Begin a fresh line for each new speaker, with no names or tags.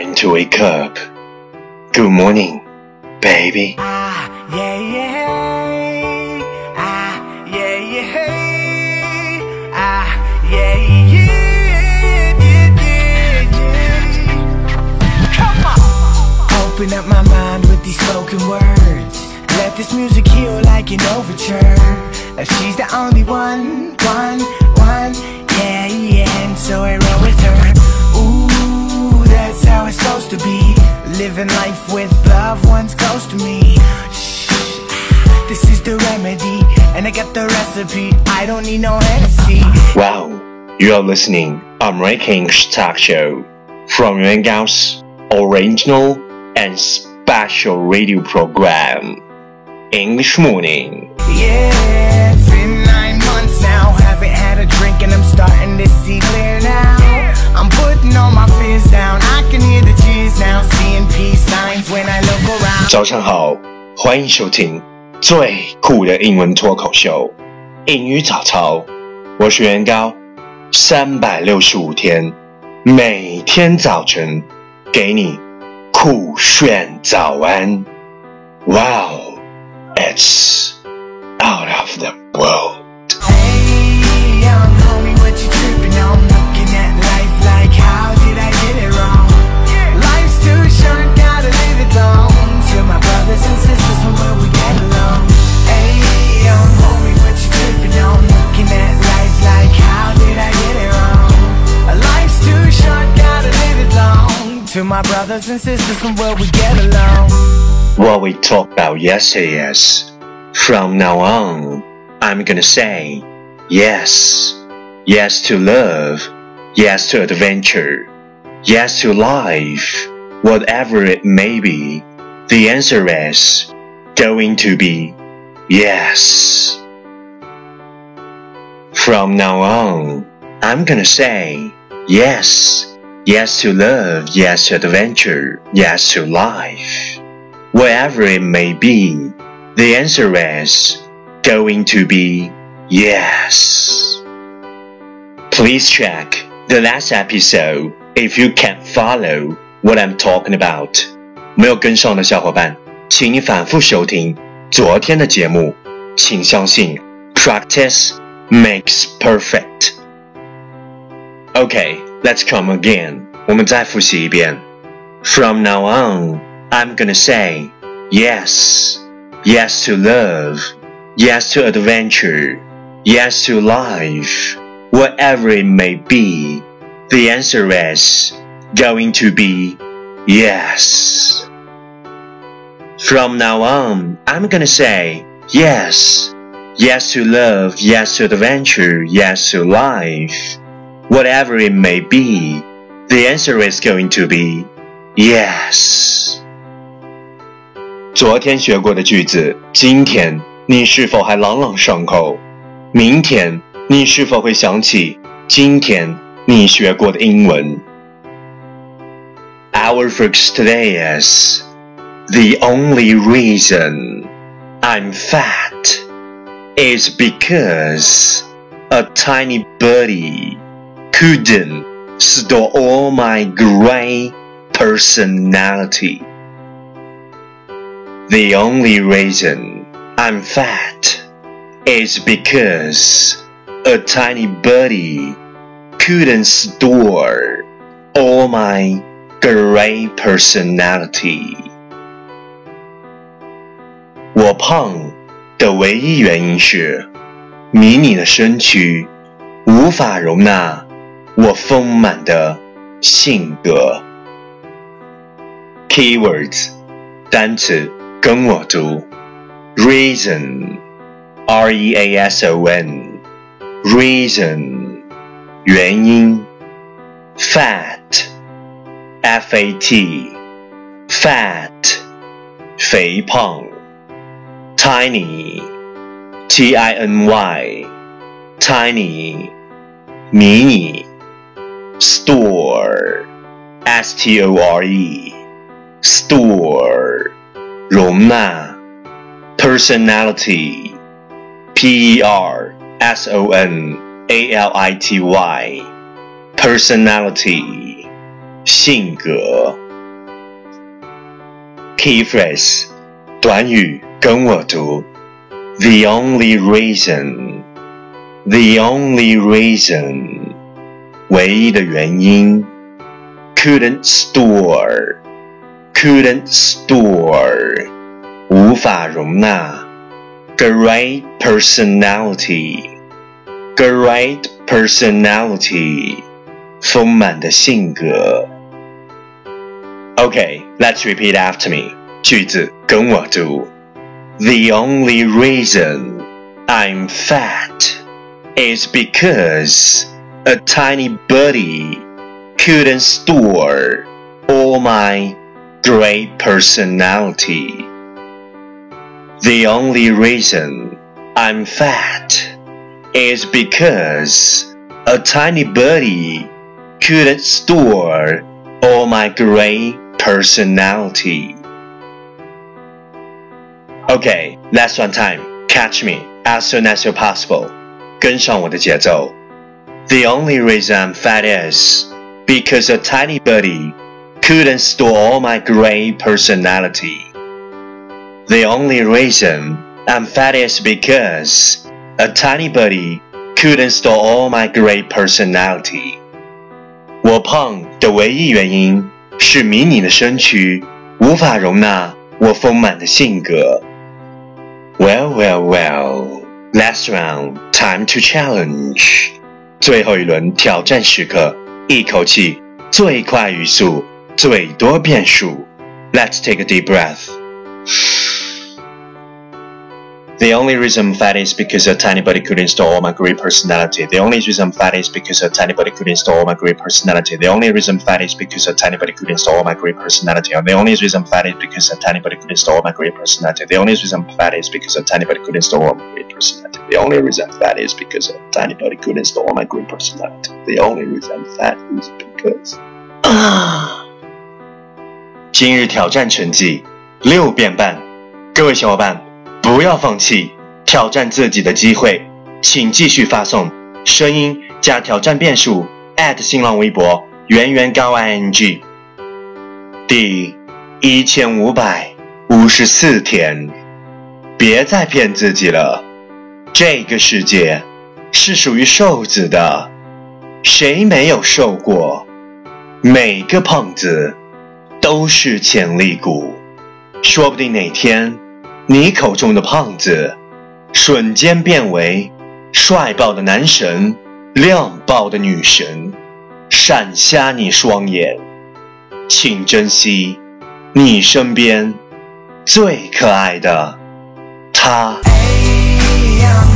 Time to wake up. Good morning, baby.
Ah, yeah, yeah. Ah, yeah, yeah. Ah. Open up my mind with these spoken words. Let this music heal like an overture. Now she's the only one, one, one. Yeah, yeah. And so I roll with her. That's how it's supposed to be. Living life with loved ones close to me. Shh, this is the remedy, and I got the recipe. I don't need no Hennessy.
Wow, you are listening American Talk Show from Yuan Gao's original and special radio program, English Morning.
Yeah, it's been nine months now. Haven't had a drink, and I'm starting to see clear now. I'm putting all my fears down. I can hear the cheers now, seeing peace signs when I look around.
早上好，欢迎收听最酷的英文脱口秀——英语早操。我是袁高，三百六十五天，每天早晨给你酷炫早安。Wow, it's
brothers and sisters from where we get along. What we
talked about yesterday is from now on, I'm gonna say yes. Yes to love. Yes to adventure. Yes to life. Whatever it may be, the answer is going to be yes. From now on, I'm gonna say yes. Yes to love. Yes to adventure. Yes to life. Wherever it may be, the answer is going to be yes. Please check the last episode if you can follow what I'm talking about. 没有跟上的小伙伴，请你反复收听昨天的节目。请相信，practice makes perfect. Okay, let's come again. 我们再复习一遍。From now on, I'm gonna say yes. Yes to love. Yes to adventure. Yes to life. Whatever it may be, the answer is going to be yes. From now on, I'm gonna say yes. Yes to love. Yes to adventure. Yes to life. Whatever it may be, the answer is going to be yes. 昨天学过的句子，今天你是否还朗朗上口？明天你是否会想起今天你学过的英文？Our focus today is the only reason I'm fat is because a tiny birdie couldn't store all my great personality. The only reason I'm fat is because a tiny birdie couldn't store all my great personality. 我胖的唯一原因是，迷你的身躯无法容纳 我丰满的性格。Keywords 单词跟我读，reason，r e a s o n，reason，原因，fat，f a t，fat，肥胖，tiny，t i n y，tiny，迷你 ，store，s t o r e，store。容纳，personality, p e r s o n a l i t y, personality, 性格 Key phrase，短语跟我读。The only reason, the only reason， 唯一的原因。Couldn't store, couldn't store，无法容纳。Great personality, great personality，丰满的性格。Okay, let's repeat after me. 句子跟我读。The only reason I'm fat is because a tiny body couldn't store all my great personality. The only reason I'm fat is because a tiny body couldn't store all my great personality. Okay, last one time. Catch me as soon as you're possible. 跟上我的节奏. The only reason I'm fat is because a tiny body couldn't store all my great personality. The only reason I'm fat is because a tiny body couldn't store all my great personality. 我胖的唯一原因是迷你的身躯无法容纳我丰满的性格。Well, well, well. Last round, time to challenge. 最后一轮挑战时刻，一口气最快语速，最多变数。Let's take a deep breath. The only reason I'm fat is because a tiny body could install all my great personality. The only reason I'm fat is because a tiny body could install all my great personality. The only reason I'm fat is because a tiny body could install all my great personality. And the only reason I'm fat is because a tiny body could install all my great personality. The only reason I'm fat is because a tiny body could install all my great so that the only reason that is because a tiny body could install my great personality. The only reason that is because 啊，今日挑战成绩六变半，各位小伙伴。不要放弃挑战自己的机会，请继续发送声音加挑战变数新浪微博圆圆高 ing。第一千五百五十四天，别再骗自己了，这个世界是属于瘦子的，谁没有瘦过？每个胖子都是潜力股，说不定哪天。你口中的胖子，瞬间变为帅爆的男神，靓爆的女神，闪瞎你双眼，请珍惜你身边最可爱的他。
To